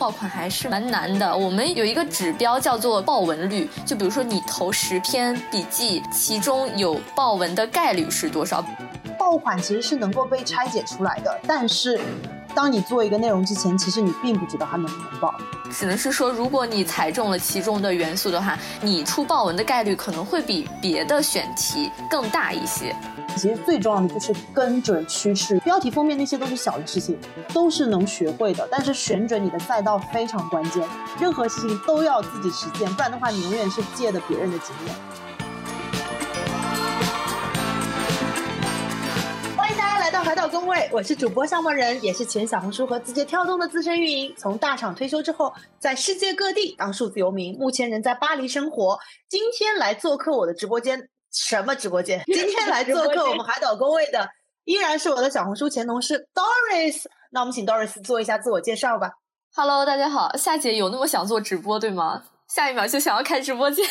爆款还是蛮难的。我们有一个指标叫做爆文率，就比如说你投十篇笔记，其中有爆文的概率是多少？爆款其实是能够被拆解出来的，但是当你做一个内容之前，其实你并不知道它能不能爆。只能是说，如果你踩中了其中的元素的话，你出爆文的概率可能会比别的选题更大一些。其实最重要的就是跟准趋势，标题封面那些都是小的事情，都是能学会的。但是选准你的赛道非常关键，任何事情都要自己实践，不然的话你永远是借的别人的经验。工位，我是主播向梦人，也是前小红书和字节跳动的资深运营。从大厂退休之后，在世界各地当数字游民，目前人在巴黎生活。今天来做客我的直播间。什么直播间？今天来做客我们海岛工位的依然是我的小红书前同事 Doris。那我们请 Doris 做一下自我介绍吧。Hello，大家好，夏姐有那么想做直播对吗？下一秒就想要开直播间。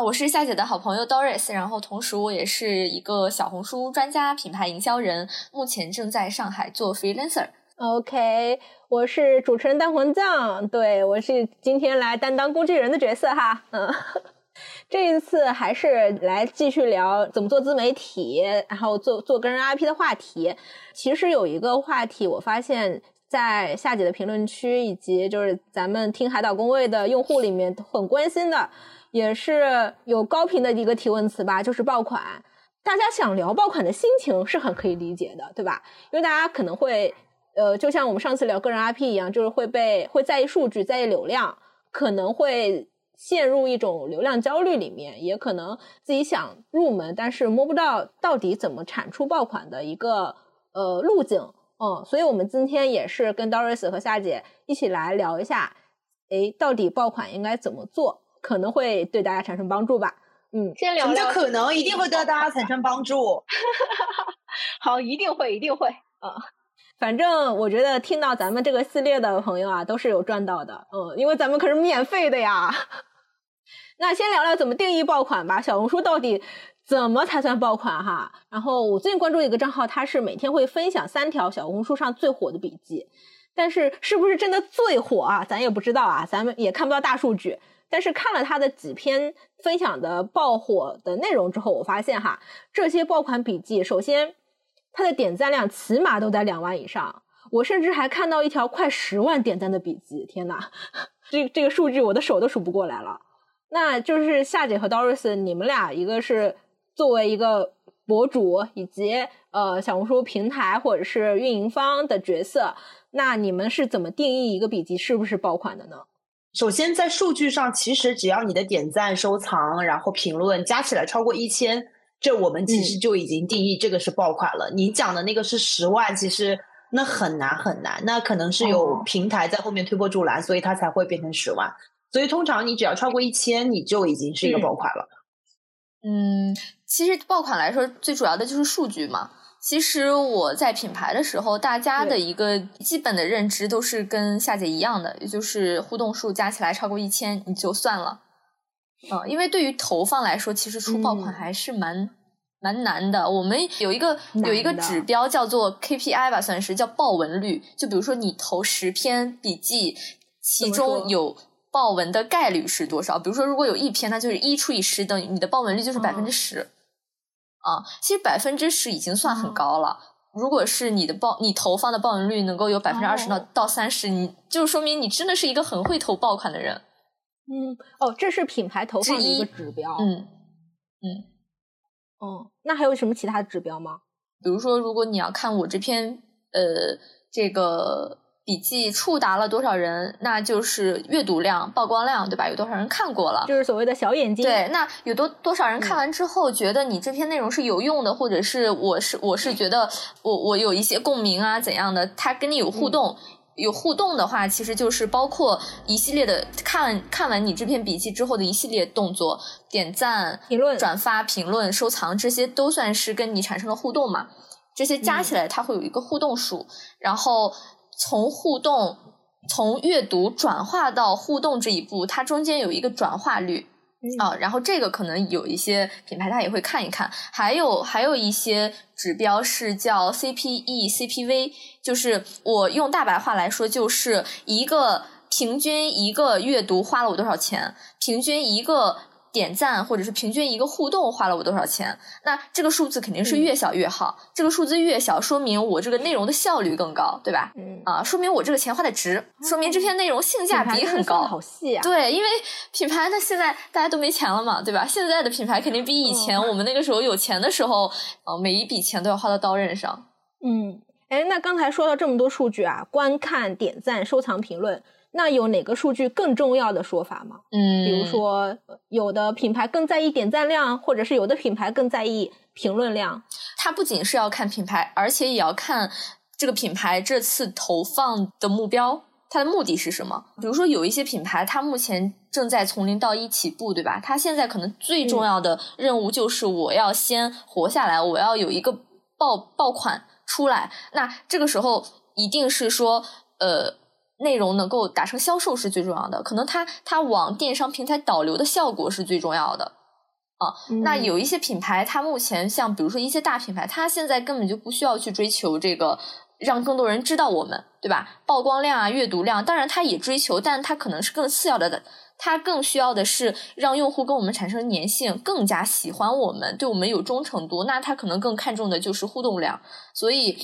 我是夏姐的好朋友 Doris，然后同时我也是一个小红书专家、品牌营销人，目前正在上海做 freelancer。OK，我是主持人蛋魂酱，对我是今天来担当工具人的角色哈。嗯。这一次还是来继续聊怎么做自媒体，然后做做个人 IP 的话题。其实有一个话题，我发现在夏姐的评论区以及就是咱们听海岛工位的用户里面很关心的，也是有高频的一个提问词吧，就是爆款。大家想聊爆款的心情是很可以理解的，对吧？因为大家可能会，呃，就像我们上次聊个人 IP 一样，就是会被会在意数据，在意流量，可能会。陷入一种流量焦虑里面，也可能自己想入门，但是摸不到到底怎么产出爆款的一个呃路径，嗯，所以我们今天也是跟 Doris 和夏姐一起来聊一下，哎，到底爆款应该怎么做，可能会对大家产生帮助吧，嗯，先聊聊，可能一定会对大家产生帮助，好，一定会，一定会，嗯。反正我觉得听到咱们这个系列的朋友啊，都是有赚到的，嗯，因为咱们可是免费的呀。那先聊聊怎么定义爆款吧。小红书到底怎么才算爆款哈？然后我最近关注一个账号，他是每天会分享三条小红书上最火的笔记，但是是不是真的最火啊？咱也不知道啊，咱们也看不到大数据。但是看了他的几篇分享的爆火的内容之后，我发现哈，这些爆款笔记，首先它的点赞量起码都在两万以上。我甚至还看到一条快十万点赞的笔记，天呐，这这个数据我的手都数不过来了。那就是夏姐和 Doris，你们俩一个是作为一个博主，以及呃小红书平台或者是运营方的角色，那你们是怎么定义一个笔记是不是爆款的呢？首先，在数据上，其实只要你的点赞、收藏，然后评论加起来超过一千，这我们其实就已经定义这个是爆款了。你讲的那个是十万，其实那很难很难，那可能是有平台在后面推波助澜，所以它才会变成十万。所以通常你只要超过一千，你就已经是一个爆款了。嗯，其实爆款来说，最主要的就是数据嘛。其实我在品牌的时候，大家的一个基本的认知都是跟夏姐一样的，也就是互动数加起来超过一千你就算了。嗯，因为对于投放来说，其实出爆款还是蛮蛮难的。我们有一个有一个指标叫做 KPI 吧，算是叫爆文率。就比如说你投十篇笔记，其中有。爆文的概率是多少？比如说，如果有一篇，那就是一除以十等于你的爆文率就是百分之十。啊，其实百分之十已经算很高了。如果是你的报，你投放的报文率能够有百分之二十到到三十，你就说明你真的是一个很会投爆款的人。嗯，哦，这是品牌投放的一个指标。嗯嗯哦，那还有什么其他的指标吗？比如说，如果你要看我这篇呃这个。笔记触达了多少人，那就是阅读量、曝光量，对吧？有多少人看过了？就是所谓的小眼睛。对，那有多多少人看完之后觉得你这篇内容是有用的，或者是我是我是觉得我我有一些共鸣啊怎样的？他跟你有互动，有互动的话，其实就是包括一系列的看看完你这篇笔记之后的一系列动作，点赞、评论、转发、评论、收藏，这些都算是跟你产生了互动嘛？这些加起来，它会有一个互动数，然后。从互动，从阅读转化到互动这一步，它中间有一个转化率，啊，然后这个可能有一些品牌它也会看一看，还有还有一些指标是叫 CPE、CPV，就是我用大白话来说，就是一个平均一个阅读花了我多少钱，平均一个。点赞或者是平均一个互动花了我多少钱？那这个数字肯定是越小越好。这个数字越小，说明我这个内容的效率更高，对吧？嗯啊，说明我这个钱花的值，说明这篇内容性价比很高。好细啊！对，因为品牌它现在大家都没钱了嘛，对吧？现在的品牌肯定比以前我们那个时候有钱的时候，呃，每一笔钱都要花到刀刃上。嗯，哎，那刚才说到这么多数据啊，观看、点赞、收藏、评论。那有哪个数据更重要的说法吗？嗯，比如说有的品牌更在意点赞量，或者是有的品牌更在意评论量。它不仅是要看品牌，而且也要看这个品牌这次投放的目标，它的目的是什么？比如说有一些品牌，它目前正在从零到一起步，对吧？它现在可能最重要的任务就是我要先活下来，我要有一个爆爆款出来。那这个时候一定是说，呃。内容能够达成销售是最重要的，可能它它往电商平台导流的效果是最重要的啊。那有一些品牌，它目前像比如说一些大品牌，它现在根本就不需要去追求这个让更多人知道我们，对吧？曝光量啊、阅读量，当然它也追求，但它可能是更次要的。它更需要的是让用户跟我们产生粘性，更加喜欢我们，对我们有忠诚度。那它可能更看重的就是互动量，所以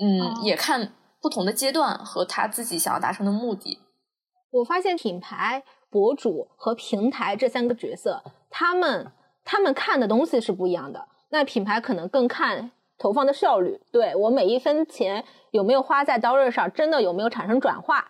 嗯，也看。不同的阶段和他自己想要达成的目的，我发现品牌、博主和平台这三个角色，他们他们看的东西是不一样的。那品牌可能更看投放的效率，对我每一分钱有没有花在刀刃上，真的有没有产生转化。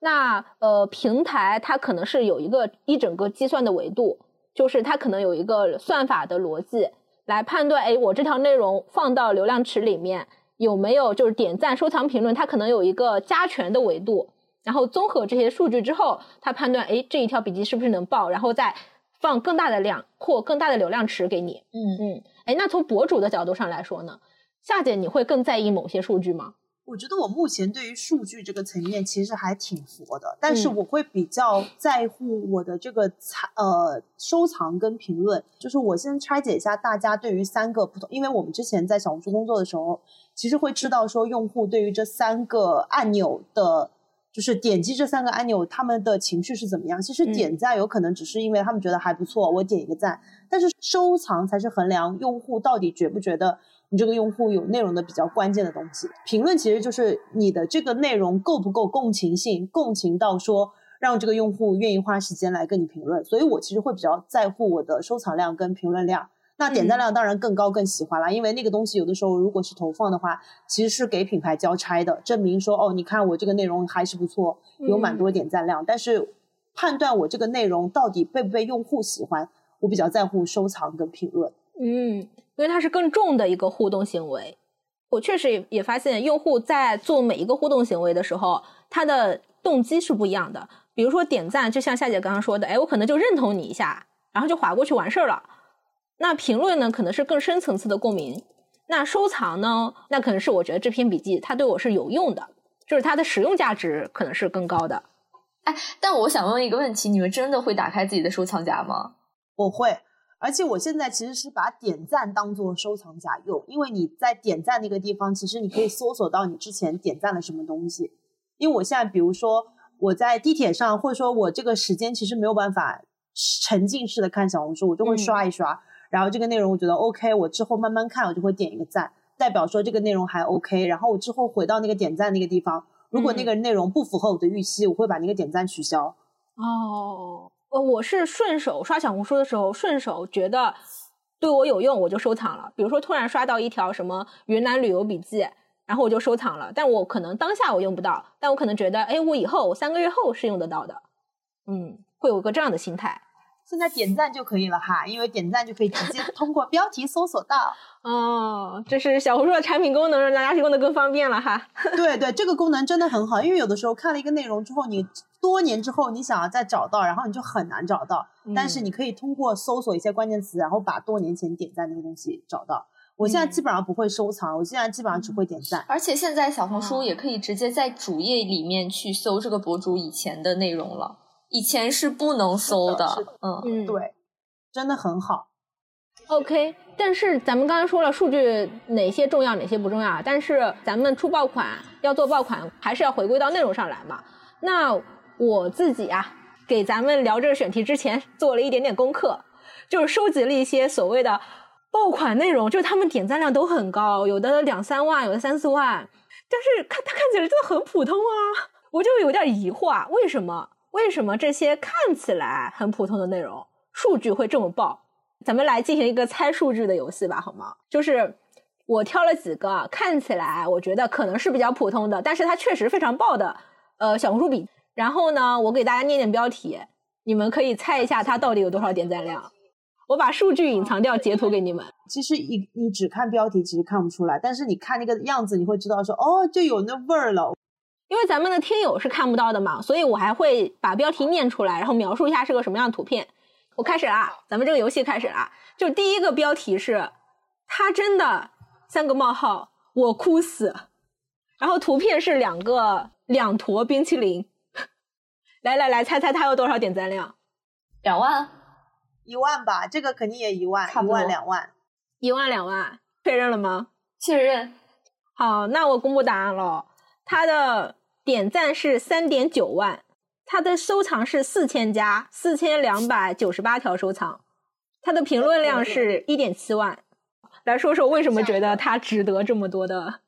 那呃，平台它可能是有一个一整个计算的维度，就是它可能有一个算法的逻辑来判断，哎，我这条内容放到流量池里面。有没有就是点赞、收藏、评论？它可能有一个加权的维度，然后综合这些数据之后，它判断，哎，这一条笔记是不是能爆，然后再放更大的量或更大的流量池给你。嗯嗯，哎，那从博主的角度上来说呢，夏姐你会更在意某些数据吗？我觉得我目前对于数据这个层面其实还挺佛的，但是我会比较在乎我的这个藏呃收藏跟评论。就是我先拆解一下大家对于三个不同，因为我们之前在小红书工作的时候，其实会知道说用户对于这三个按钮的，就是点击这三个按钮他们的情绪是怎么样。其实点赞有可能只是因为他们觉得还不错，我点一个赞，但是收藏才是衡量用户到底觉不觉得。你这个用户有内容的比较关键的东西，评论其实就是你的这个内容够不够共情性，共情到说让这个用户愿意花时间来跟你评论。所以我其实会比较在乎我的收藏量跟评论量。那点赞量当然更高更喜欢啦，因为那个东西有的时候如果是投放的话，其实是给品牌交差的，证明说哦，你看我这个内容还是不错，有蛮多点赞量。但是判断我这个内容到底被不被用户喜欢，我比较在乎收藏跟评论。嗯。因为它是更重的一个互动行为，我确实也也发现，用户在做每一个互动行为的时候，他的动机是不一样的。比如说点赞，就像夏姐刚刚说的，哎，我可能就认同你一下，然后就划过去完事儿了。那评论呢，可能是更深层次的共鸣。那收藏呢，那可能是我觉得这篇笔记它对我是有用的，就是它的使用价值可能是更高的。哎，但我想问一个问题，你们真的会打开自己的收藏夹吗？我会。而且我现在其实是把点赞当做收藏夹用，因为你在点赞那个地方，其实你可以搜索到你之前点赞了什么东西。因为我现在比如说我在地铁上，或者说我这个时间其实没有办法沉浸式的看小红书，我就会刷一刷，然后这个内容我觉得 OK，我之后慢慢看，我就会点一个赞，代表说这个内容还 OK。然后我之后回到那个点赞那个地方，如果那个内容不符合我的预期，我会把那个点赞取消。哦。呃，我是顺手刷小红书的时候，顺手觉得对我有用，我就收藏了。比如说，突然刷到一条什么云南旅游笔记，然后我就收藏了。但我可能当下我用不到，但我可能觉得，哎，我以后我三个月后是用得到的。嗯，会有个这样的心态。现在点赞就可以了哈，因为点赞就可以直接通过标题搜索到。哦，这是小红书的产品功能，让大家用的更方便了哈。对对，这个功能真的很好，因为有的时候看了一个内容之后，你多年之后你想要再找到，然后你就很难找到。但是你可以通过搜索一些关键词，然后把多年前点赞那个东西找到。我现在基本上不会收藏，我现在基本上只会点赞。而且现在小红书也可以直接在主页里面去搜这个博主以前的内容了。以前是不能搜的，嗯，对。真的很好。OK，但是咱们刚才说了数据哪些重要，哪些不重要，但是咱们出爆款要做爆款，还是要回归到内容上来嘛。那我自己啊，给咱们聊这个选题之前做了一点点功课，就是收集了一些所谓的爆款内容，就是他们点赞量都很高，有的两三万，有的三四万，但是看它看起来真的很普通啊，我就有点疑惑啊，为什么？为什么这些看起来很普通的内容，数据会这么爆？咱们来进行一个猜数据的游戏吧，好吗？就是我挑了几个看起来我觉得可能是比较普通的，但是它确实非常爆的，呃，小红书比。然后呢，我给大家念念标题，你们可以猜一下它到底有多少点赞量。我把数据隐藏掉，截图给你们。其实你你只看标题，其实看不出来，但是你看那个样子，你会知道说，哦，就有那味儿了。因为咱们的听友是看不到的嘛，所以我还会把标题念出来，然后描述一下是个什么样的图片。我开始啦，咱们这个游戏开始啦。就第一个标题是“他真的三个冒号，我哭死”，然后图片是两个两坨冰淇淋。来来来，猜猜他有多少点赞量？两万，一万吧，这个肯定也一万，一万两万，一万两万，确认了吗？确认。好，那我公布答案了。他的点赞是三点九万。他的收藏是四千加，四千两百九十八条收藏，他的评论量是一点七万。来说说为什么觉得他值得这么多的？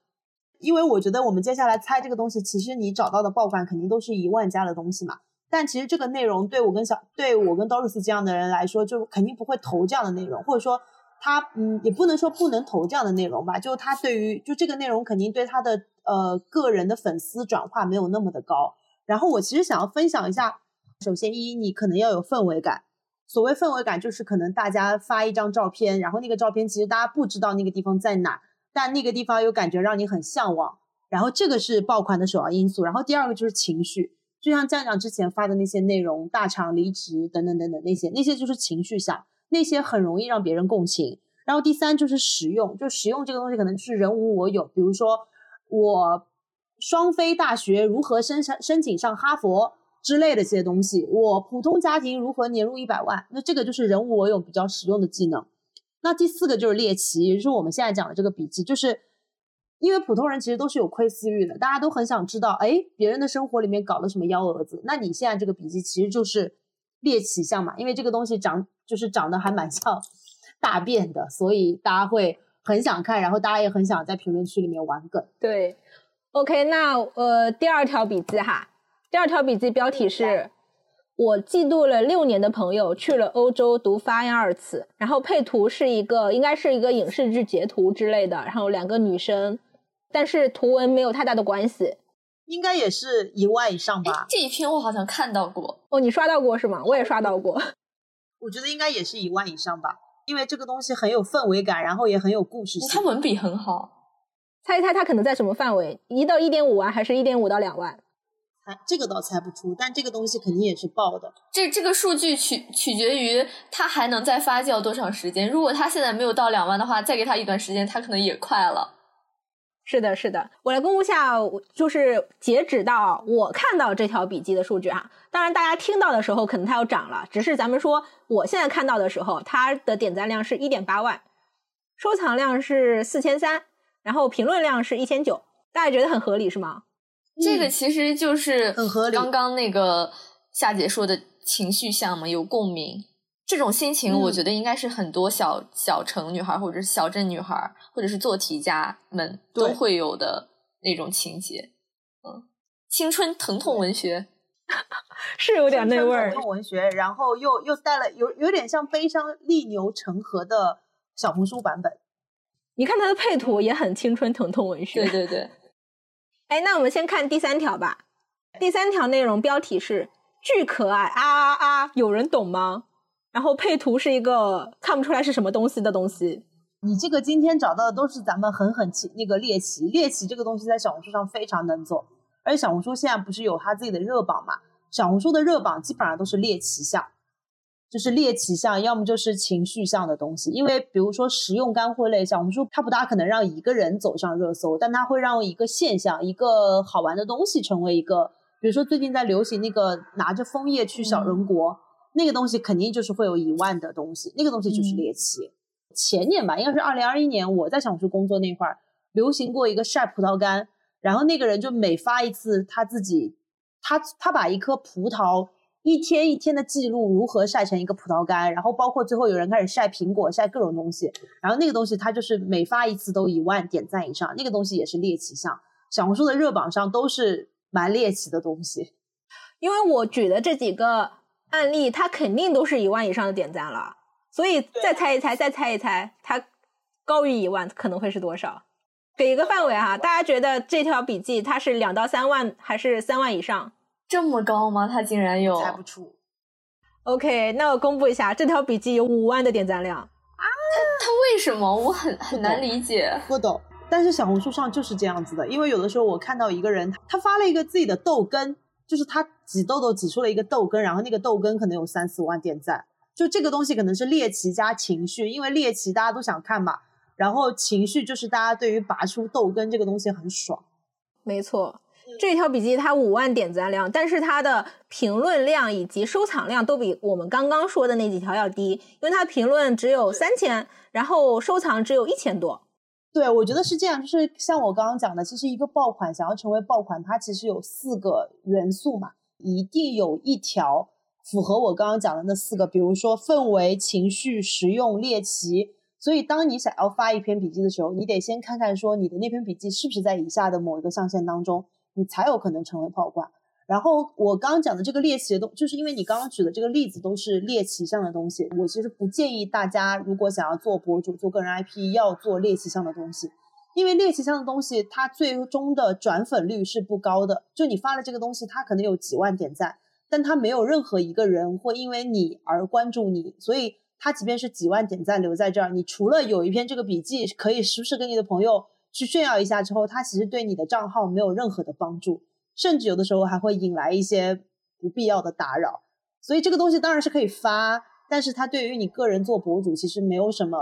因为我觉得我们接下来猜这个东西，其实你找到的爆款肯定都是一万加的东西嘛。但其实这个内容对我跟小对我跟 Doris 这样的人来说，就肯定不会投这样的内容，或者说他嗯也不能说不能投这样的内容吧。就他对于就这个内容肯定对他的呃个人的粉丝转化没有那么的高。然后我其实想要分享一下，首先一你可能要有氛围感，所谓氛围感就是可能大家发一张照片，然后那个照片其实大家不知道那个地方在哪，但那个地方又感觉让你很向往，然后这个是爆款的首要因素。然后第二个就是情绪，就像站长之前发的那些内容，大厂离职等等等等那些，那些就是情绪下，那些很容易让别人共情。然后第三就是实用，就实用这个东西可能就是人无我有，比如说我。双非大学如何申申申请上哈佛之类的这些东西，我普通家庭如何年入一百万？那这个就是人无我有比较实用的技能。那第四个就是猎奇，也就是我们现在讲的这个笔记，就是因为普通人其实都是有窥私欲的，大家都很想知道，哎，别人的生活里面搞了什么幺蛾子？那你现在这个笔记其实就是猎奇项嘛，因为这个东西长就是长得还蛮像 大便的，所以大家会很想看，然后大家也很想在评论区里面玩梗。对。OK，那呃，第二条笔记哈，第二条笔记标题是：我嫉妒了六年的朋友去了欧洲读发音二次，然后配图是一个应该是一个影视剧截图之类的，然后两个女生，但是图文没有太大的关系，应该也是一万以上吧？这一篇我好像看到过哦，你刷到过是吗？我也刷到过，我觉得应该也是一万以上吧，因为这个东西很有氛围感，然后也很有故事性，它文笔很好。猜一猜，它可能在什么范围？一到一点五万，还是一点五到两万？猜这个倒猜不出，但这个东西肯定也是爆的。这这个数据取取决于它还能再发酵多长时间。如果它现在没有到两万的话，再给它一段时间，它可能也快了。是的，是的。我来公布下，就是截止到我看到这条笔记的数据哈。当然，大家听到的时候可能它要涨了，只是咱们说我现在看到的时候，它的点赞量是一点八万，收藏量是四千三。然后评论量是一千九，大家觉得很合理是吗？这个其实就是很合理。刚刚那个夏姐说的情绪项嘛，有共鸣，这种心情我觉得应该是很多小小城女孩或者是小镇女孩或者是做题家们都会有的那种情节。嗯，青春疼痛文学 是有点那味儿，疼痛文学，然后又又带了有有点像悲伤逆流成河的小红书版本。你看它的配图也很青春疼痛文学。对对对，哎，那我们先看第三条吧。第三条内容标题是“巨可爱啊啊啊”，有人懂吗？然后配图是一个看不出来是什么东西的东西。你这个今天找到的都是咱们狠狠奇那个猎奇，猎奇这个东西在小红书上非常能做，而且小红书现在不是有它自己的热榜嘛？小红书的热榜基本上都是猎奇项。就是猎奇向，要么就是情绪向的东西。因为比如说食用干货类，项，我们说它不大可能让一个人走上热搜，但它会让一个现象、一个好玩的东西成为一个。比如说最近在流行那个拿着枫叶去小人国，那个东西肯定就是会有一万的东西，那个东西就是猎奇。前年吧，应该是二零二一年，我在小红书工作那会儿，流行过一个晒葡萄干，然后那个人就每发一次他自己，他他把一颗葡萄一天一天的记录如何晒成一个葡萄干，然后包括最后有人开始晒苹果，晒各种东西，然后那个东西它就是每发一次都一万点赞以上，那个东西也是猎奇项，小红书的热榜上都是蛮猎奇的东西。因为我举的这几个案例，它肯定都是一万以上的点赞了，所以再猜一猜，再猜一猜，它高于一万可能会是多少？给一个范围哈，大家觉得这条笔记它是两到三万还是三万以上？这么高吗？他竟然有？猜不出。OK，那我公布一下，这条笔记有五万的点赞量啊！它它为什么？我很很难理解。不懂。但是小红书上就是这样子的，因为有的时候我看到一个人，他发了一个自己的痘根。就是他挤痘痘挤出了一个痘根，然后那个痘根可能有三四万点赞，就这个东西可能是猎奇加情绪，因为猎奇大家都想看嘛，然后情绪就是大家对于拔出痘根这个东西很爽。没错，这条笔记它五万点赞量，但是它的评论量以及收藏量都比我们刚刚说的那几条要低，因为它评论只有三千，然后收藏只有一千多。对，我觉得是这样，就是像我刚刚讲的，其实一个爆款想要成为爆款，它其实有四个元素嘛，一定有一条符合我刚刚讲的那四个，比如说氛围、情绪、实用、猎奇。所以，当你想要发一篇笔记的时候，你得先看看说你的那篇笔记是不是在以下的某一个象限当中，你才有可能成为爆款。然后我刚刚讲的这个猎奇的东，就是因为你刚刚举的这个例子都是猎奇向的东西，我其实不建议大家如果想要做博主、做个人 IP，要做猎奇向的东西，因为猎奇向的东西它最终的转粉率是不高的。就你发了这个东西，它可能有几万点赞，但它没有任何一个人会因为你而关注你，所以它即便是几万点赞留在这儿，你除了有一篇这个笔记可以时不时跟你的朋友去炫耀一下之后，它其实对你的账号没有任何的帮助。甚至有的时候还会引来一些不必要的打扰，所以这个东西当然是可以发，但是它对于你个人做博主其实没有什么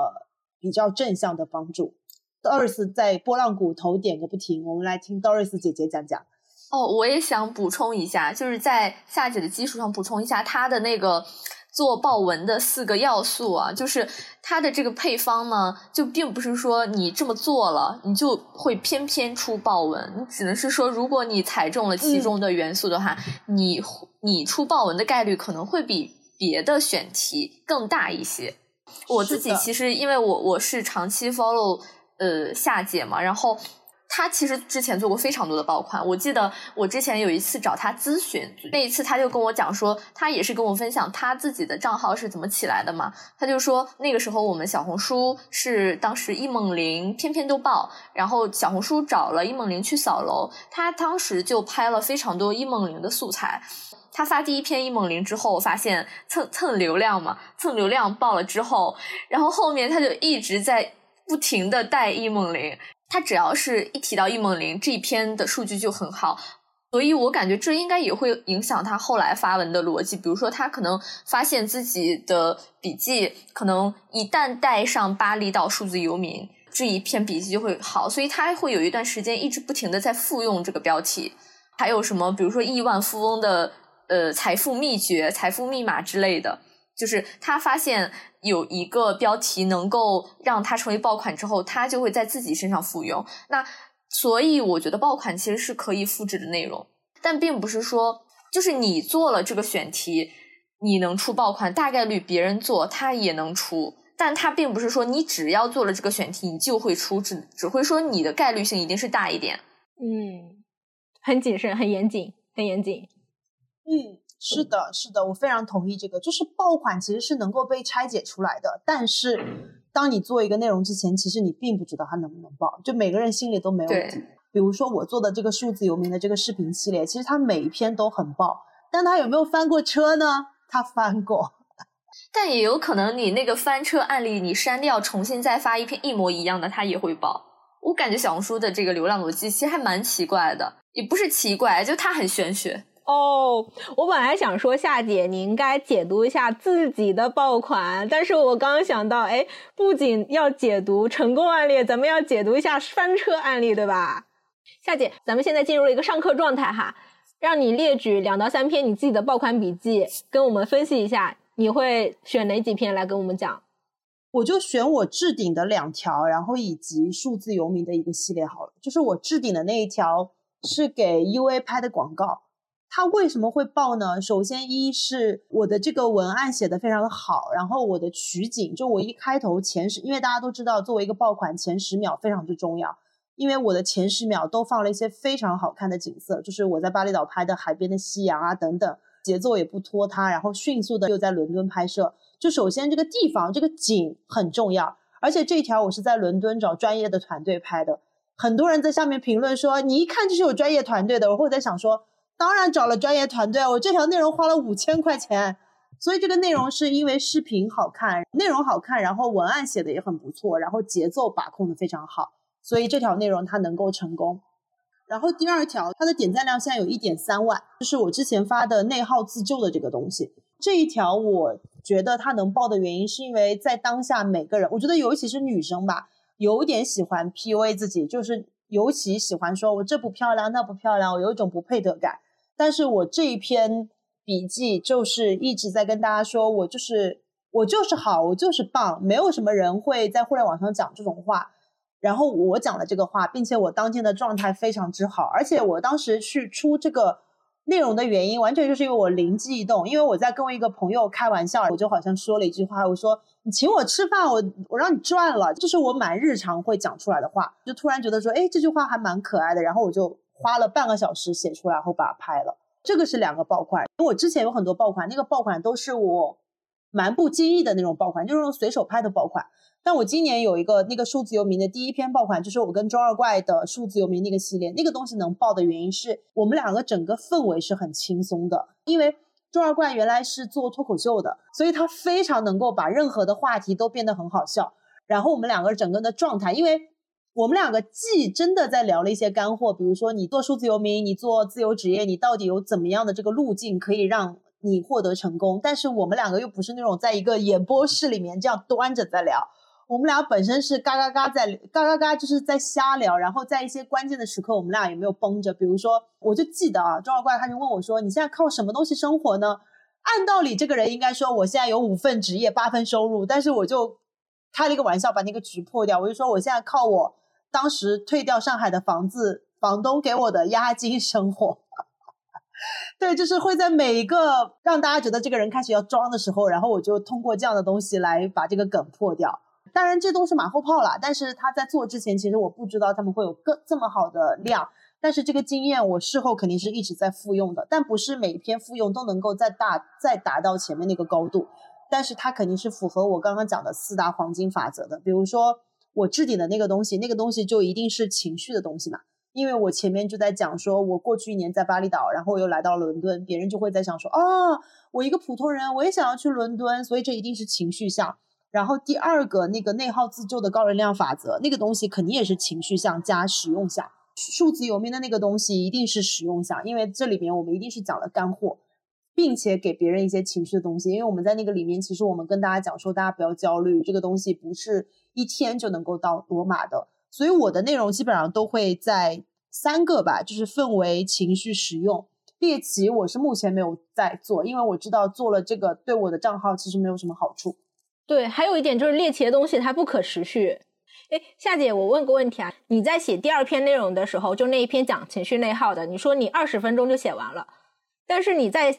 比较正向的帮助。Doris 在波浪鼓头点个不停，我们来听 Doris 姐姐讲讲。哦，我也想补充一下，就是在夏姐的基础上补充一下她的那个。做豹纹的四个要素啊，就是它的这个配方呢，就并不是说你这么做了，你就会偏偏出豹纹。你只能是说，如果你踩中了其中的元素的话，你你出豹纹的概率可能会比别的选题更大一些。我自己其实因为我我是长期 follow 呃夏姐嘛，然后。他其实之前做过非常多的爆款，我记得我之前有一次找他咨询，那一次他就跟我讲说，他也是跟我分享他自己的账号是怎么起来的嘛。他就说那个时候我们小红书是当时易梦玲偏偏都爆，然后小红书找了易梦玲去扫楼，他当时就拍了非常多易梦玲的素材。他发第一篇易梦玲之后，发现蹭蹭流量嘛，蹭流量爆了之后，然后后面他就一直在不停的带易梦玲。他只要是一提到易梦玲这一篇的数据就很好，所以我感觉这应该也会影响他后来发文的逻辑。比如说，他可能发现自己的笔记可能一旦带上巴厘岛数字游民这一篇笔记就会好，所以他会有一段时间一直不停的在复用这个标题。还有什么，比如说亿万富翁的呃财富秘诀、财富密码之类的。就是他发现有一个标题能够让他成为爆款之后，他就会在自己身上复用。那所以我觉得爆款其实是可以复制的内容，但并不是说就是你做了这个选题，你能出爆款，大概率别人做他也能出，但他并不是说你只要做了这个选题，你就会出，只只会说你的概率性一定是大一点。嗯，很谨慎，很严谨，很严谨。嗯。是的，是的，我非常同意这个。就是爆款其实是能够被拆解出来的，但是当你做一个内容之前，其实你并不知道它能不能爆，就每个人心里都没有底。比如说我做的这个数字游民的这个视频系列，其实它每一篇都很爆，但它有没有翻过车呢？它翻过，但也有可能你那个翻车案例你删掉，重新再发一篇一模一样的，它也会爆。我感觉小红书的这个流量逻辑其实还蛮奇怪的，也不是奇怪，就它很玄学。哦，我本来想说夏姐，你应该解读一下自己的爆款，但是我刚刚想到，哎，不仅要解读成功案例，咱们要解读一下翻车案例，对吧？夏姐，咱们现在进入了一个上课状态哈，让你列举两到三篇你自己的爆款笔记，跟我们分析一下你会选哪几篇来跟我们讲？我就选我置顶的两条，然后以及数字游民的一个系列好了。就是我置顶的那一条是给 UA 拍的广告，它为什么会爆呢？首先一是我的这个文案写的非常的好，然后我的取景就我一开头前十，因为大家都知道作为一个爆款前十秒非常之重要，因为我的前十秒都放了一些非常好看的景色，就是我在巴厘岛拍的海边的夕阳啊等等，节奏也不拖沓，然后迅速的又在伦敦拍摄。就首先这个地方这个景很重要，而且这一条我是在伦敦找专业的团队拍的。很多人在下面评论说，你一看就是有专业团队的。我会在想说，当然找了专业团队，我这条内容花了五千块钱，所以这个内容是因为视频好看，内容好看，然后文案写的也很不错，然后节奏把控的非常好，所以这条内容它能够成功。然后第二条，它的点赞量现在有一点三万，就是我之前发的内耗自救的这个东西。这一条我觉得它能爆的原因，是因为在当下每个人，我觉得尤其是女生吧，有点喜欢 PUA 自己，就是尤其喜欢说我这不漂亮那不漂亮，我有一种不配得感。但是我这一篇笔记就是一直在跟大家说，我就是我就是好，我就是棒，没有什么人会在互联网上讲这种话。然后我讲了这个话，并且我当天的状态非常之好，而且我当时去出这个。内容的原因完全就是因为我灵机一动，因为我在跟我一个朋友开玩笑，我就好像说了一句话，我说你请我吃饭，我我让你赚了，这是我蛮日常会讲出来的话，就突然觉得说，哎，这句话还蛮可爱的，然后我就花了半个小时写出来，后把它拍了。这个是两个爆款，因为我之前有很多爆款，那个爆款都是我蛮不经意的那种爆款，就是随手拍的爆款。但我今年有一个那个数字游民的第一篇爆款，就是我跟周二怪的数字游民那个系列，那个东西能爆的原因是我们两个整个氛围是很轻松的，因为周二怪原来是做脱口秀的，所以他非常能够把任何的话题都变得很好笑。然后我们两个整个的状态，因为我们两个既真的在聊了一些干货，比如说你做数字游民，你做自由职业，你到底有怎么样的这个路径可以让你获得成功？但是我们两个又不是那种在一个演播室里面这样端着在聊。我们俩本身是嘎嘎嘎在嘎嘎嘎，就是在瞎聊，然后在一些关键的时刻，我们俩也没有绷着。比如说，我就记得啊，周二怪他就问我说：“你现在靠什么东西生活呢？”按道理，这个人应该说我现在有五份职业，八份收入，但是我就开了一个玩笑，把那个局破掉。我就说我现在靠我当时退掉上海的房子，房东给我的押金生活。对，就是会在每一个让大家觉得这个人开始要装的时候，然后我就通过这样的东西来把这个梗破掉。当然，这都是马后炮了。但是他在做之前，其实我不知道他们会有个这么好的量。但是这个经验，我事后肯定是一直在复用的。但不是每一篇复用都能够再大再达到前面那个高度。但是它肯定是符合我刚刚讲的四大黄金法则的。比如说我置顶的那个东西，那个东西就一定是情绪的东西嘛。因为我前面就在讲说，我过去一年在巴厘岛，然后我又来到伦敦，别人就会在想说，哦，我一个普通人，我也想要去伦敦，所以这一定是情绪项。然后第二个那个内耗自救的高能量法则，那个东西肯定也是情绪项加实用项。数字游民的那个东西一定是实用项，因为这里面我们一定是讲了干货，并且给别人一些情绪的东西。因为我们在那个里面，其实我们跟大家讲说，大家不要焦虑，这个东西不是一天就能够到罗马的。所以我的内容基本上都会在三个吧，就是氛围、情绪、实用。猎奇我是目前没有在做，因为我知道做了这个对我的账号其实没有什么好处。对，还有一点就是猎奇的东西它不可持续。哎，夏姐，我问个问题啊，你在写第二篇内容的时候，就那一篇讲情绪内耗的，你说你二十分钟就写完了，但是你在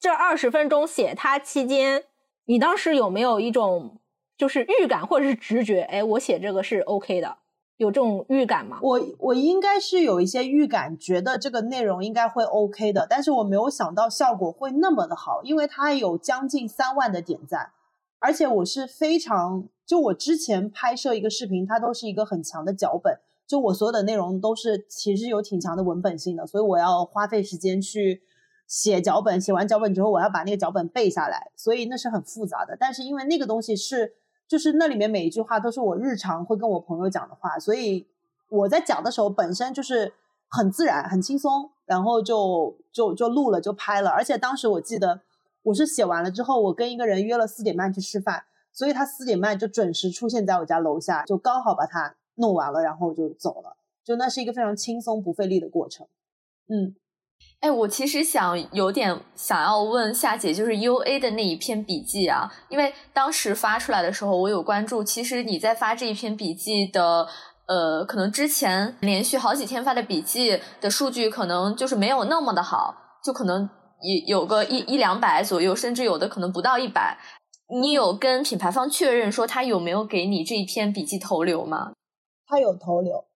这二十分钟写它期间，你当时有没有一种就是预感或者是直觉？哎，我写这个是 OK 的，有这种预感吗？我我应该是有一些预感，觉得这个内容应该会 OK 的，但是我没有想到效果会那么的好，因为它有将近三万的点赞。而且我是非常，就我之前拍摄一个视频，它都是一个很强的脚本，就我所有的内容都是其实有挺强的文本性的，所以我要花费时间去写脚本，写完脚本之后我要把那个脚本背下来，所以那是很复杂的。但是因为那个东西是，就是那里面每一句话都是我日常会跟我朋友讲的话，所以我在讲的时候本身就是很自然、很轻松，然后就就就录了就拍了，而且当时我记得。我是写完了之后，我跟一个人约了四点半去吃饭，所以他四点半就准时出现在我家楼下，就刚好把它弄完了，然后就走了。就那是一个非常轻松不费力的过程。嗯，哎，我其实想有点想要问夏姐，就是 U A 的那一篇笔记啊，因为当时发出来的时候，我有关注。其实你在发这一篇笔记的，呃，可能之前连续好几天发的笔记的数据，可能就是没有那么的好，就可能有有个一一两百左右，甚至有的可能不到一百。你有跟品牌方确认说他有没有给你这一篇笔记投流吗？他有投流。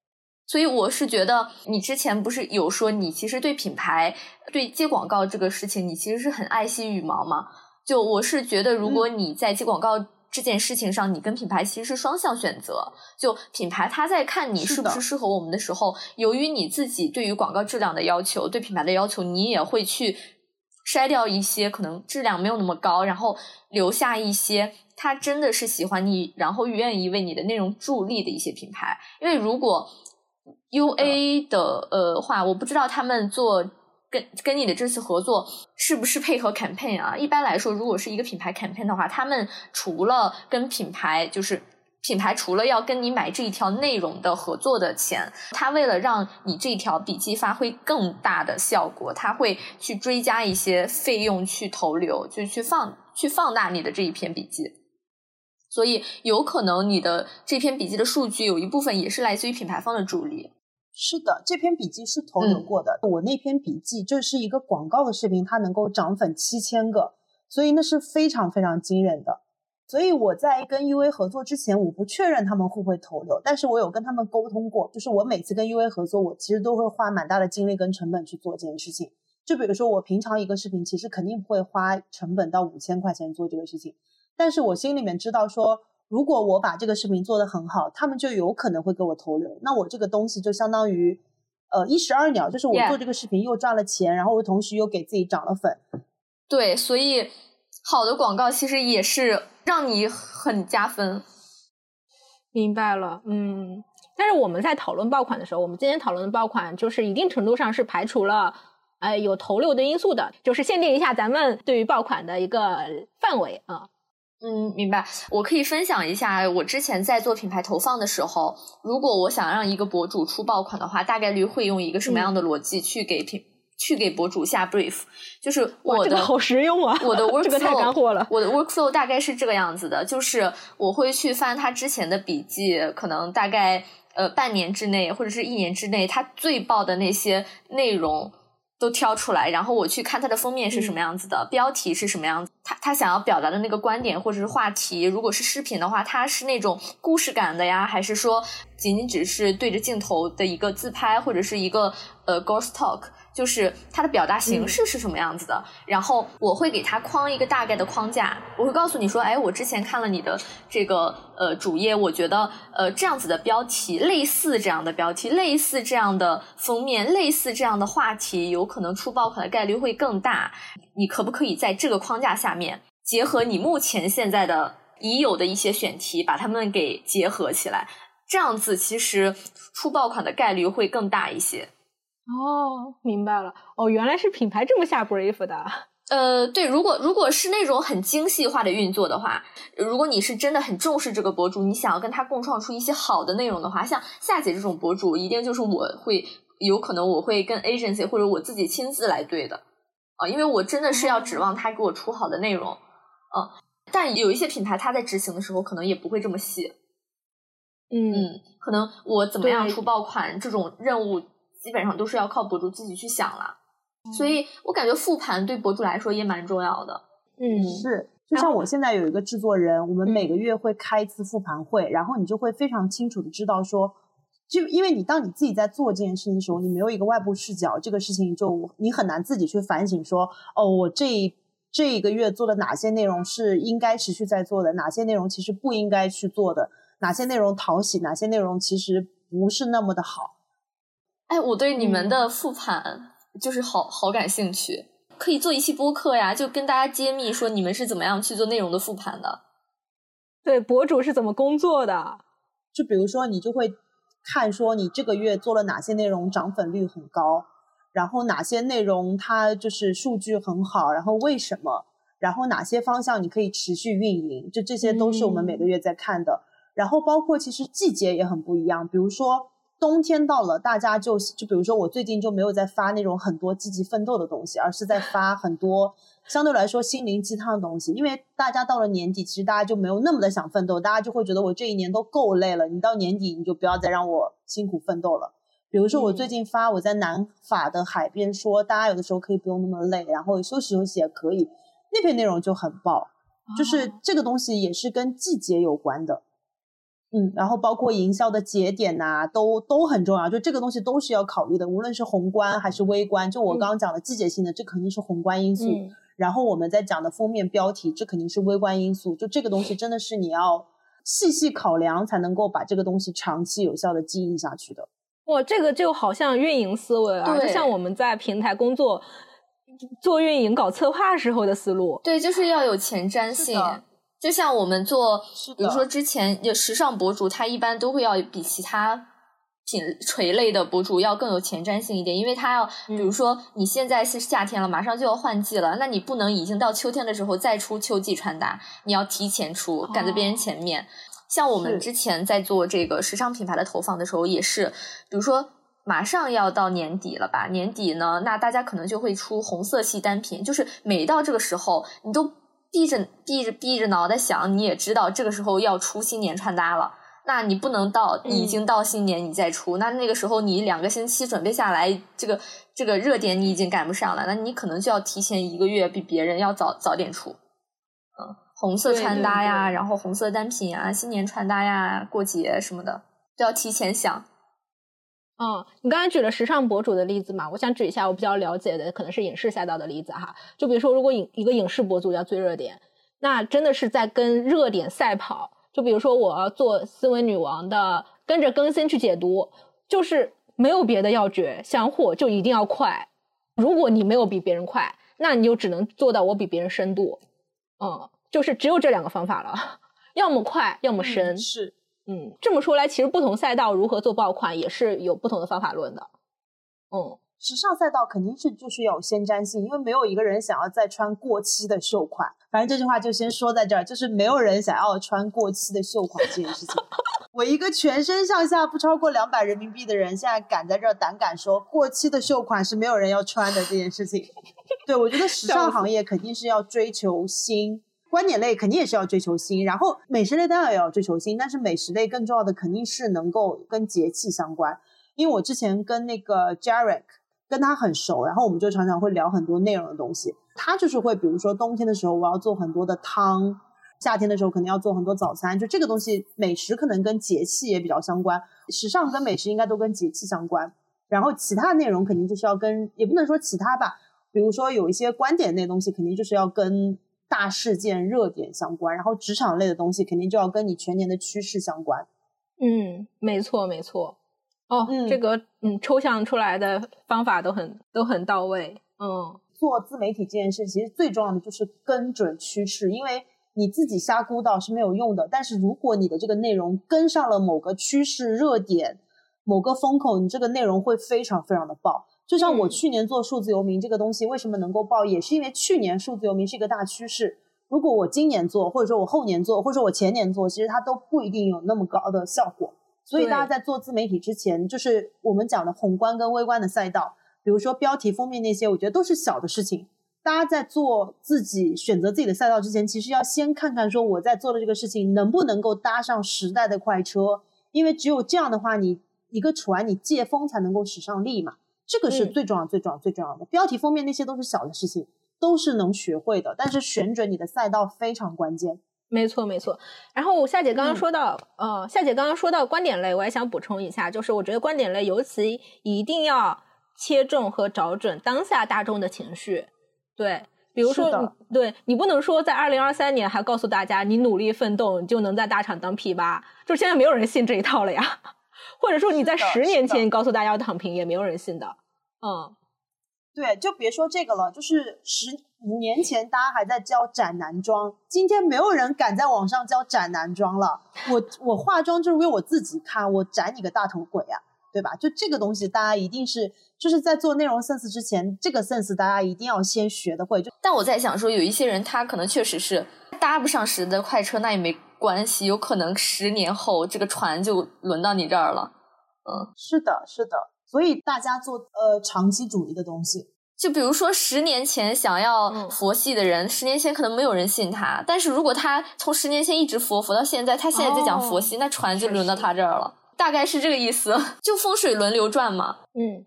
所以我是觉得，你之前不是有说你其实对品牌、对接广告这个事情，你其实是很爱惜羽毛吗？就我是觉得，如果你在接广告这件事情上，你跟品牌其实是双向选择。就品牌他在看你是不是适合我们的时候，由于你自己对于广告质量的要求、对品牌的要求，你也会去筛掉一些可能质量没有那么高，然后留下一些他真的是喜欢你，然后愿意为你的内容助力的一些品牌。因为如果 U A 的呃话，我不知道他们做跟跟你的这次合作是不是配合 campaign 啊？一般来说，如果是一个品牌 campaign 的话，他们除了跟品牌，就是品牌除了要跟你买这一条内容的合作的钱，他为了让你这条笔记发挥更大的效果，他会去追加一些费用去投流，就去放去放大你的这一篇笔记。所以有可能你的这篇笔记的数据有一部分也是来自于品牌方的助力。是的，这篇笔记是投流过的。我那篇笔记就是一个广告的视频，它能够涨粉七千个，所以那是非常非常惊人的。所以我在跟 U A 合作之前，我不确认他们会不会投流，但是我有跟他们沟通过，就是我每次跟 U A 合作，我其实都会花蛮大的精力跟成本去做这件事情。就比如说我平常一个视频，其实肯定不会花成本到五千块钱做这个事情，但是我心里面知道说。如果我把这个视频做得很好，他们就有可能会给我投流。那我这个东西就相当于，呃，一石二鸟，就是我做这个视频又赚了钱，然后我同时又给自己涨了粉。对，所以好的广告其实也是让你很加分。明白了，嗯。但是我们在讨论爆款的时候，我们今天讨论的爆款就是一定程度上是排除了，呃，有投流的因素的，就是限定一下咱们对于爆款的一个范围啊。嗯，明白。我可以分享一下，我之前在做品牌投放的时候，如果我想让一个博主出爆款的话，大概率会用一个什么样的逻辑去给品去给博主下 brief？就是我的好实用啊，我的 workflow 这个太干货了。我的 workflow 大概是这个样子的，就是我会去翻他之前的笔记，可能大概呃半年之内或者是一年之内，他最爆的那些内容。都挑出来，然后我去看它的封面是什么样子的，标题是什么样子，他他想要表达的那个观点或者是话题，如果是视频的话，它是那种故事感的呀，还是说仅仅只是对着镜头的一个自拍，或者是一个呃 ghost talk。就是它的表达形式是什么样子的，然后我会给他框一个大概的框架，我会告诉你说，哎，我之前看了你的这个呃主页，我觉得呃这样子的标题，类似这样的标题，类似这样的封面，类似这样的话题，有可能出爆款的概率会更大。你可不可以在这个框架下面，结合你目前现在的已有的一些选题，把它们给结合起来，这样子其实出爆款的概率会更大一些。哦，明白了。哦，原来是品牌这么下 brief 的。呃，对，如果如果是那种很精细化的运作的话，如果你是真的很重视这个博主，你想要跟他共创出一些好的内容的话，像夏姐这种博主，一定就是我会有可能我会跟 agency 或者我自己亲自来对的啊，因为我真的是要指望他给我出好的内容啊。但有一些品牌，他在执行的时候可能也不会这么细。嗯，可能我怎么样出爆款这种任务。基本上都是要靠博主自己去想了，所以我感觉复盘对博主来说也蛮重要的。嗯，是，就像我现在有一个制作人，我们每个月会开一次复盘会，然后你就会非常清楚的知道说，就因为你当你自己在做这件事情的时候，你没有一个外部视角，这个事情就你很难自己去反省说，哦，我这这一个月做的哪些内容是应该持续在做的，哪些内容其实不应该去做的，哪些内容讨喜，哪些内容其实不是那么的好。哎，我对你们的复盘就是好好感兴趣，可以做一期播客呀，就跟大家揭秘说你们是怎么样去做内容的复盘的。对，博主是怎么工作的？就比如说，你就会看说你这个月做了哪些内容涨粉率很高，然后哪些内容它就是数据很好，然后为什么？然后哪些方向你可以持续运营？就这些都是我们每个月在看的。然后包括其实季节也很不一样，比如说。冬天到了，大家就就比如说我最近就没有在发那种很多积极奋斗的东西，而是在发很多相对来说心灵鸡汤的东西。因为大家到了年底，其实大家就没有那么的想奋斗，大家就会觉得我这一年都够累了，你到年底你就不要再让我辛苦奋斗了。比如说我最近发我在南法的海边说，大家有的时候可以不用那么累，然后休息休息也可以，那篇内容就很爆。就是这个东西也是跟季节有关的，嗯，然后包括营销的节点呐，都都很重要。就这个东西都是要考虑的，无论是宏观还是微观。就我刚刚讲的季节性的，这肯定是宏观因素。然后我们在讲的封面标题，这肯定是微观因素。就这个东西真的是你要细细考量，才能够把这个东西长期有效的经营下去的。哇，这个就好像运营思维啊，就像我们在平台工作。做运营、搞策划时候的思路，对，就是要有前瞻性。就像我们做，比如说之前有时尚博主，他一般都会要比其他品垂类的博主要更有前瞻性一点，因为他要，比如说你现在是夏天了，马上就要换季了，那你不能已经到秋天的时候再出秋季穿搭，你要提前出，赶在别人前面。像我们之前在做这个时尚品牌的投放的时候，也是，比如说。马上要到年底了吧？年底呢，那大家可能就会出红色系单品。就是每到这个时候，你都闭着闭着闭着脑袋想，你也知道这个时候要出新年穿搭了。那你不能到已经到新年你再出，那那个时候你两个星期准备下来，这个这个热点你已经赶不上了。那你可能就要提前一个月比别人要早早点出。嗯，红色穿搭呀，然后红色单品啊，新年穿搭呀，过节什么的都要提前想。嗯，你刚才举了时尚博主的例子嘛？我想举一下我比较了解的，可能是影视赛道的例子哈。就比如说，如果影一个影视博主要追热点，那真的是在跟热点赛跑。就比如说，我要做斯文女王的，跟着更新去解读，就是没有别的要诀，想火就一定要快。如果你没有比别人快，那你就只能做到我比别人深度。嗯，就是只有这两个方法了，要么快，要么深。是。嗯，这么说来，其实不同赛道如何做爆款也是有不同的方法论的。嗯，时尚赛道肯定是就是要有先瞻性，因为没有一个人想要再穿过期的秀款。反正这句话就先说在这儿，就是没有人想要穿过期的秀款这件事情。我一个全身上下不超过两百人民币的人，现在敢在这儿胆敢说过期的秀款是没有人要穿的这件事情。对，我觉得时尚行业肯定是要追求新。观点类肯定也是要追求新，然后美食类当然也要追求新，但是美食类更重要的肯定是能够跟节气相关。因为我之前跟那个 Jarek 跟他很熟，然后我们就常常会聊很多内容的东西。他就是会，比如说冬天的时候我要做很多的汤，夏天的时候肯定要做很多早餐。就这个东西，美食可能跟节气也比较相关，时尚跟美食应该都跟节气相关。然后其他内容肯定就是要跟，也不能说其他吧，比如说有一些观点类东西，肯定就是要跟。大事件热点相关，然后职场类的东西肯定就要跟你全年的趋势相关。嗯，没错没错。哦，这个嗯抽象出来的方法都很都很到位。嗯，做自媒体这件事，其实最重要的就是跟准趋势，因为你自己瞎估到是没有用的。但是如果你的这个内容跟上了某个趋势热点、某个风口，你这个内容会非常非常的爆。就像我去年做数字游民这个东西，为什么能够爆，也是因为去年数字游民是一个大趋势。如果我今年做，或者说我后年做，或者说我前年做，其实它都不一定有那么高的效果。所以大家在做自媒体之前，就是我们讲的宏观跟微观的赛道，比如说标题、封面那些，我觉得都是小的事情。大家在做自己选择自己的赛道之前，其实要先看看说我在做的这个事情能不能够搭上时代的快车，因为只有这样的话，你一个船你借风才能够使上力嘛。这个是最重要、最重要、最重要的。标题、封面那些都是小的事情，都是能学会的。但是选准你的赛道非常关键。没错，没错。然后夏姐刚刚说到，呃，夏姐刚刚说到观点类，我也想补充一下，就是我觉得观点类尤其一定要切中和找准当下大众的情绪。对，比如说，对你不能说在二零二三年还告诉大家你努力奋斗你就能在大厂当 P 八，就现在没有人信这一套了呀。或者说你在十年前告诉大家要躺平，也没有人信的。嗯，对，就别说这个了，就是十五年前大家还在教斩男装，今天没有人敢在网上教斩男装了。我我化妆就是为我自己看，我斩你个大头鬼啊，对吧？就这个东西，大家一定是就是在做内容 sense 之前，这个 sense 大家一定要先学的会。就但我在想说，有一些人他可能确实是搭不上时的快车，那也没。关系有可能十年后这个船就轮到你这儿了，嗯，是的，是的，所以大家做呃长期主义的东西。就比如说，十年前想要佛系的人，十年前可能没有人信他。但是如果他从十年前一直佛佛到现在，他现在在讲佛系，那船就轮到他这儿了。大概是这个意思，就风水轮流转嘛。嗯，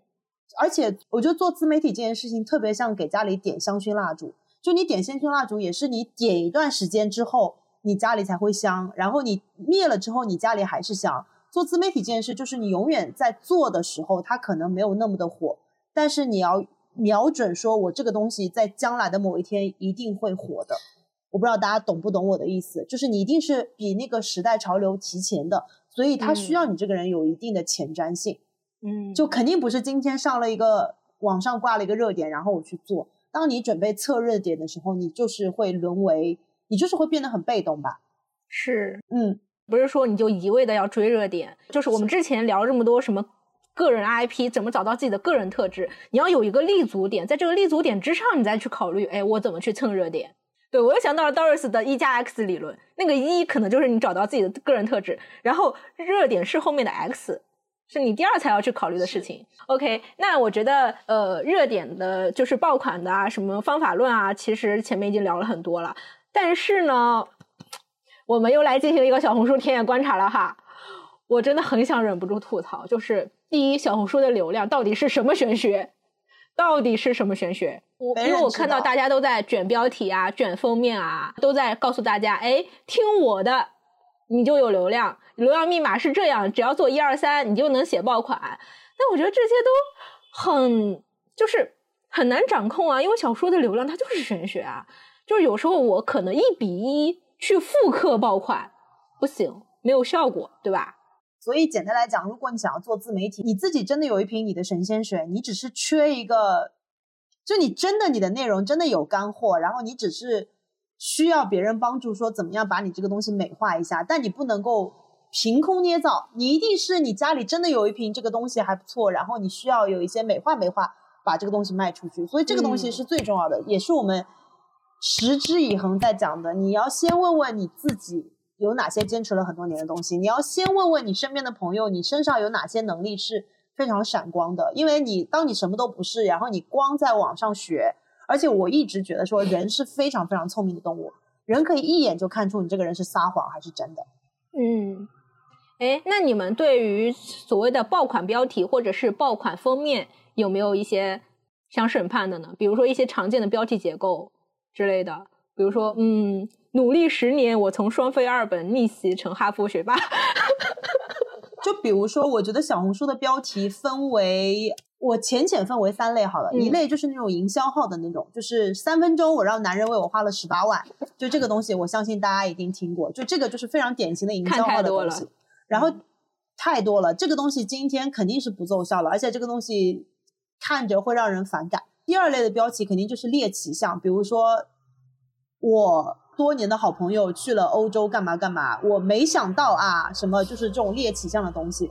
而且我觉得做自媒体这件事情特别像给家里点香薰蜡烛，就你点香薰蜡烛也是你点一段时间之后，你家里才会香，然后你灭了之后，你家里还是香。做自媒体这件事，就是你永远在做的时候，它可能没有那么的火，但是你要。瞄准说，我这个东西在将来的某一天一定会火的。我不知道大家懂不懂我的意思，就是你一定是比那个时代潮流提前的，所以它需要你这个人有一定的前瞻性。嗯，就肯定不是今天上了一个网上挂了一个热点，然后我去做。当你准备测热点的时候，你就是会沦为，你就是会变得很被动吧？是，嗯，不是说你就一味的要追热点，就是我们之前聊这么多什么。个人 IP 怎么找到自己的个人特质？你要有一个立足点，在这个立足点之上，你再去考虑，哎，我怎么去蹭热点？对我又想到了 Doris 的一加 X 理论，那个一可能就是你找到自己的个人特质，然后热点是后面的 X，是你第二才要去考虑的事情。OK，那我觉得，呃，热点的就是爆款的啊，什么方法论啊，其实前面已经聊了很多了。但是呢，我们又来进行一个小红书田野观察了哈，我真的很想忍不住吐槽，就是。第一，小红书的流量到底是什么玄学？到底是什么玄学？我因为我看到大家都在卷标题啊、卷封面啊，都在告诉大家，哎，听我的，你就有流量。流量密码是这样，只要做一二三，你就能写爆款。但我觉得这些都很就是很难掌控啊，因为小说的流量它就是玄学啊，就是有时候我可能一比一去复刻爆款，不行，没有效果，对吧？所以简单来讲，如果你想要做自媒体，你自己真的有一瓶你的神仙水，你只是缺一个，就你真的你的内容真的有干货，然后你只是需要别人帮助，说怎么样把你这个东西美化一下，但你不能够凭空捏造，你一定是你家里真的有一瓶这个东西还不错，然后你需要有一些美化美化，把这个东西卖出去。所以这个东西是最重要的，也是我们持之以恒在讲的。你要先问问你自己。有哪些坚持了很多年的东西？你要先问问你身边的朋友，你身上有哪些能力是非常闪光的？因为你当你什么都不是，然后你光在网上学，而且我一直觉得说人是非常非常聪明的动物，人可以一眼就看出你这个人是撒谎还是真的。嗯，哎，那你们对于所谓的爆款标题或者是爆款封面有没有一些想审判的呢？比如说一些常见的标题结构之类的，比如说嗯。努力十年，我从双非二本逆袭成哈佛学霸。就比如说，我觉得小红书的标题分为我浅浅分为三类好了，一类就是那种营销号的那种，就是三分钟我让男人为我花了十八万，就这个东西，我相信大家一定听过，就这个就是非常典型的营销号的东西。然后太多了，这个东西今天肯定是不奏效了，而且这个东西看着会让人反感。第二类的标题肯定就是猎奇项，比如说我。多年的好朋友去了欧洲干嘛干嘛？我没想到啊，什么就是这种猎奇向的东西。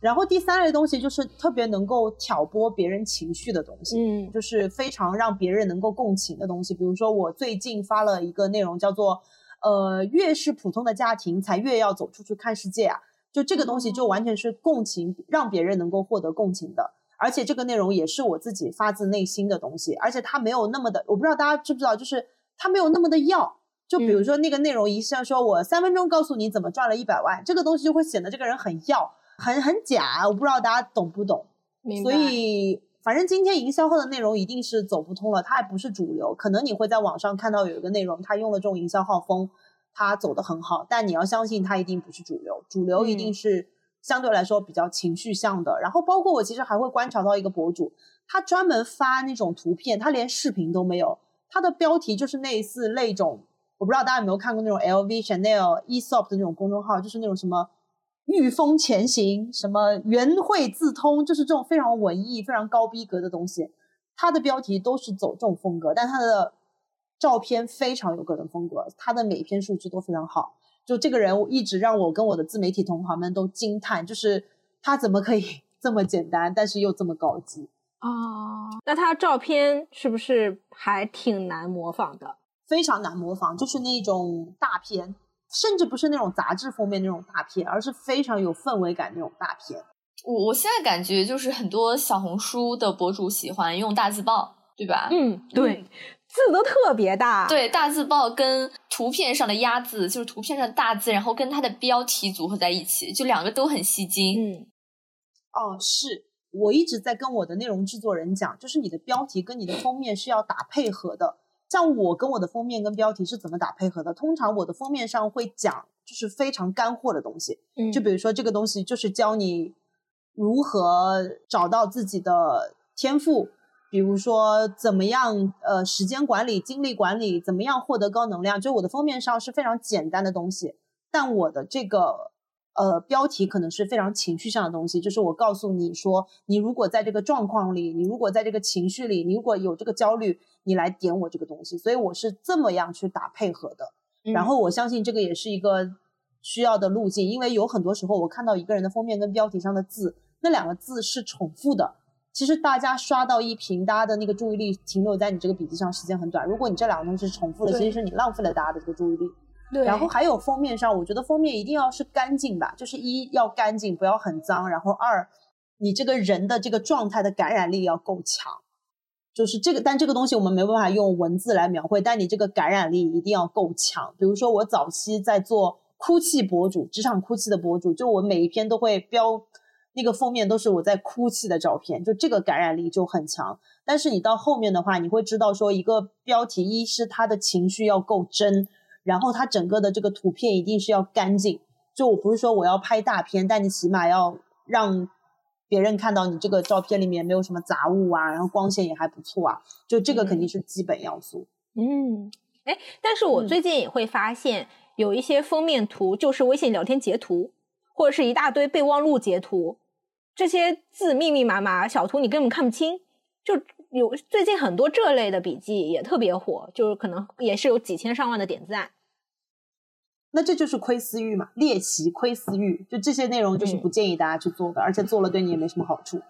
然后第三类东西就是特别能够挑拨别人情绪的东西，嗯，就是非常让别人能够共情的东西。比如说我最近发了一个内容，叫做呃，越是普通的家庭，才越要走出去看世界啊。就这个东西就完全是共情，让别人能够获得共情的。而且这个内容也是我自己发自内心的东西，而且它没有那么的，我不知道大家知不知道，就是它没有那么的要。就比如说那个内容，一像说我三分钟告诉你怎么赚了一百万，这个东西就会显得这个人很要，很很假。我不知道大家懂不懂。所以反正今天营销号的内容一定是走不通了，它还不是主流。可能你会在网上看到有一个内容，它用了这种营销号风，它走得很好，但你要相信它一定不是主流。主流一定是相对来说比较情绪向的。然后包括我其实还会观察到一个博主，他专门发那种图片，他连视频都没有，他的标题就是类似那种。我不知道大家有没有看过那种 LV、Chanel、Esop 的那种公众号，就是那种什么御风前行、什么元会自通，就是这种非常文艺、非常高逼格的东西。它的标题都是走这种风格，但它的照片非常有个人风格，它的每一篇数据都非常好。就这个人一直让我跟我的自媒体同行们都惊叹，就是他怎么可以 这么简单，但是又这么高级啊？那他照片是不是还挺难模仿的？非常难模仿，就是那种大片，甚至不是那种杂志封面那种大片，而是非常有氛围感那种大片。我我现在感觉就是很多小红书的博主喜欢用大字报，对吧？嗯，对，字都特别大。对，大字报跟图片上的压字，就是图片上的大字，然后跟它的标题组合在一起，就两个都很吸睛。嗯，哦，是我一直在跟我的内容制作人讲，就是你的标题跟你的封面是要打配合的。像我跟我的封面跟标题是怎么打配合的？通常我的封面上会讲就是非常干货的东西，嗯，就比如说这个东西就是教你。如何找到自己的天赋？比如说，怎么样呃时间管理、精力管理？怎么样获得高能量？就我的封面上是非常简单的东西，但我的这个呃标题可能是非常情绪上的东西。就是我告诉你说，你如果在这个状况里，你如果在这个情绪里，你如果有这个焦虑，你来点我这个东西。所以我是这么样去打配合的。然后我相信这个也是一个需要的路径，因为有很多时候我看到一个人的封面跟标题上的字。那两个字是重复的，其实大家刷到一屏，大家的那个注意力停留在你这个笔记上时间很短。如果你这两个东西是重复的，其实是你浪费了大家的这个注意力。对。然后还有封面上，我觉得封面一定要是干净吧，就是一要干净，不要很脏。然后二，你这个人的这个状态的感染力要够强，就是这个。但这个东西我们没办法用文字来描绘，但你这个感染力一定要够强。比如说我早期在做哭泣博主，职场哭泣的博主，就我每一篇都会标。那个封面都是我在哭泣的照片，就这个感染力就很强。但是你到后面的话，你会知道说，一个标题一是他的情绪要够真，然后它整个的这个图片一定是要干净。就我不是说我要拍大片，但你起码要让别人看到你这个照片里面没有什么杂物啊，然后光线也还不错啊。就这个肯定是基本要素。嗯，哎，但是我最近也会发现有一些封面图就是微信聊天截图，或者是一大堆备忘录截图。这些字密密麻麻，小图你根本看不清。就有最近很多这类的笔记也特别火，就是可能也是有几千上万的点赞。那这就是窥私欲嘛，猎奇窥私欲，就这些内容就是不建议大家去做的，而且做了对你也没什么好处。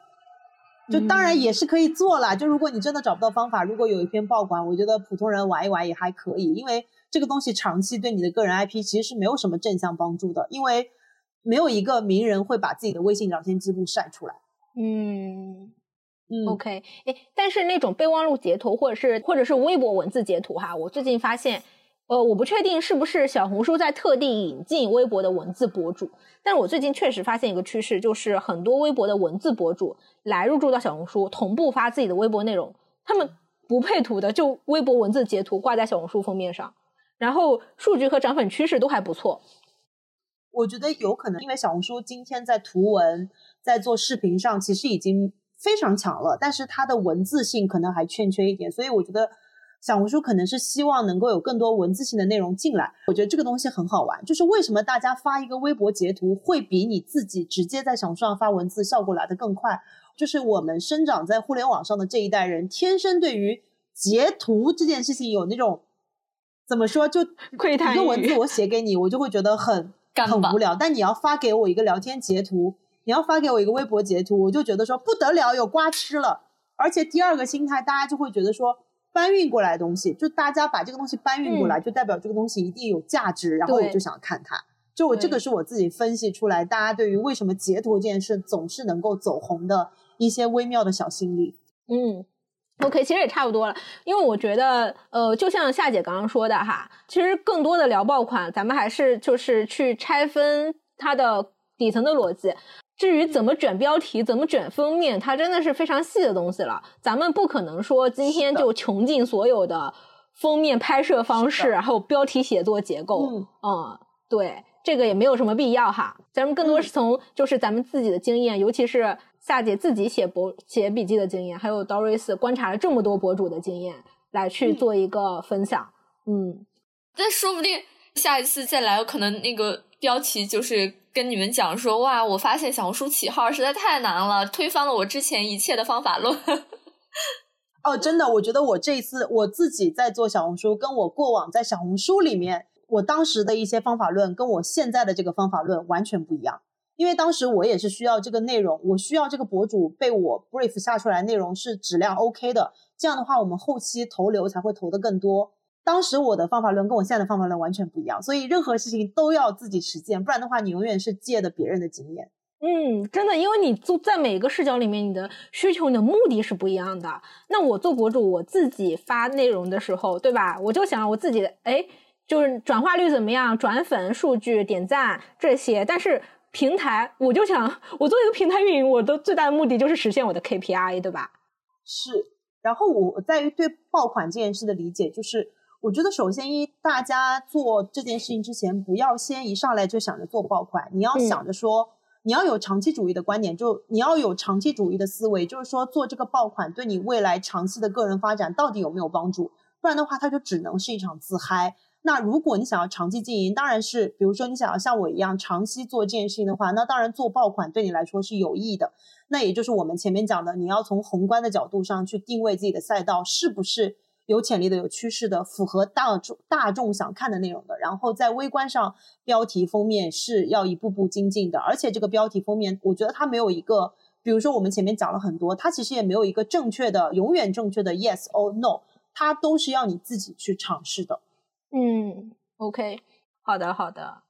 就当然也是可以做了，就如果你真的找不到方法，如果有一篇爆款，我觉得普通人玩一玩也还可以，因为这个东西长期对你的个人 IP 其实是没有什么正向帮助的，因为。没有一个名人会把自己的微信聊天记录晒出来。嗯嗯，OK，哎，但是那种备忘录截图或者是或者是微博文字截图哈，我最近发现，呃，我不确定是不是小红书在特地引进微博的文字博主，但是我最近确实发现一个趋势，就是很多微博的文字博主来入驻到小红书，同步发自己的微博内容，他们不配图的，就微博文字截图挂在小红书封面上，然后数据和涨粉趋势都还不错。我觉得有可能，因为小红书今天在图文、在做视频上其实已经非常强了，但是它的文字性可能还欠缺一点，所以我觉得小红书可能是希望能够有更多文字性的内容进来。我觉得这个东西很好玩，就是为什么大家发一个微博截图会比你自己直接在小红书上发文字效果来得更快？就是我们生长在互联网上的这一代人，天生对于截图这件事情有那种怎么说，就 窥探一个文字我写给你，我就会觉得很。很无聊，但你要发给我一个聊天截图，你要发给我一个微博截图，我就觉得说不得了，有瓜吃了。而且第二个心态，大家就会觉得说搬运过来的东西，就大家把这个东西搬运过来，就代表这个东西一定有价值，然后我就想看它。就我这个是我自己分析出来，大家对于为什么截图这件事总是能够走红的一些微妙的小心理。嗯。OK，其实也差不多了，因为我觉得，呃，就像夏姐刚刚说的哈，其实更多的聊爆款，咱们还是就是去拆分它的底层的逻辑。至于怎么卷标题、怎么卷封面，它真的是非常细的东西了。咱们不可能说今天就穷尽所有的封面拍摄方式，还有标题写作结构。嗯，对，这个也没有什么必要哈。咱们更多是从就是咱们自己的经验，尤其是。夏姐自己写博写笔记的经验，还有 Doris 观察了这么多博主的经验，来去做一个分享。嗯，但说不定下一次再来，可能那个标题就是跟你们讲说，哇，我发现小红书起号实在太难了，推翻了我之前一切的方法论。哦，真的，我觉得我这一次我自己在做小红书，跟我过往在小红书里面，我当时的一些方法论，跟我现在的这个方法论完全不一样。因为当时我也是需要这个内容，我需要这个博主被我 brief 下出来内容是质量 OK 的，这样的话我们后期投流才会投的更多。当时我的方法论跟我现在的方法论完全不一样，所以任何事情都要自己实践，不然的话你永远是借的别人的经验。嗯，真的，因为你做在每个视角里面，你的需求、你的目的是不一样的。那我做博主，我自己发内容的时候，对吧？我就想我自己，哎，就是转化率怎么样，转粉数据、点赞这些。但是平台，我就想，我做一个平台运营，我的最大的目的就是实现我的 KPI，对吧？是。然后我在于对爆款这件事的理解，就是我觉得首先一，大家做这件事情之前，不要先一上来就想着做爆款，你要想着说。你要有长期主义的观点，就你要有长期主义的思维，就是说做这个爆款对你未来长期的个人发展到底有没有帮助？不然的话，它就只能是一场自嗨。那如果你想要长期经营，当然是，比如说你想要像我一样长期做这件事情的话，那当然做爆款对你来说是有益的。那也就是我们前面讲的，你要从宏观的角度上去定位自己的赛道是不是。有潜力的、有趋势的、符合大众大众想看的内容的，然后在微观上标题封面是要一步步精进的，而且这个标题封面，我觉得它没有一个，比如说我们前面讲了很多，它其实也没有一个正确的、永远正确的 yes or no，它都是要你自己去尝试的。嗯，OK，好的，好的，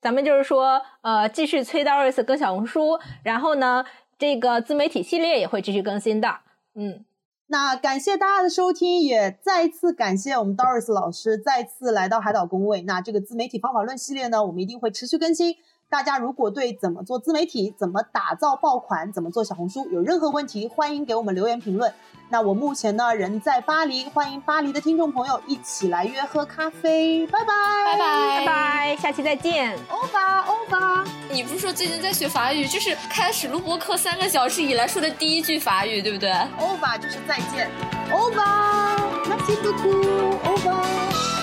咱们就是说，呃，继续催 Doris 更小红书，然后呢，这个自媒体系列也会继续更新的，嗯。那感谢大家的收听，也再次感谢我们 Doris 老师再次来到海岛工位。那这个自媒体方法论系列呢，我们一定会持续更新。大家如果对怎么做自媒体、怎么打造爆款、怎么做小红书有任何问题，欢迎给我们留言评论。那我目前呢人在巴黎，欢迎巴黎的听众朋友一起来约喝咖啡。拜拜拜拜拜拜，下期再见。欧巴欧巴，你不是说最近在学法语？就是开始录播课三个小时以来说的第一句法语，对不对？欧巴就是再见。欧巴，merci beaucoup，欧巴。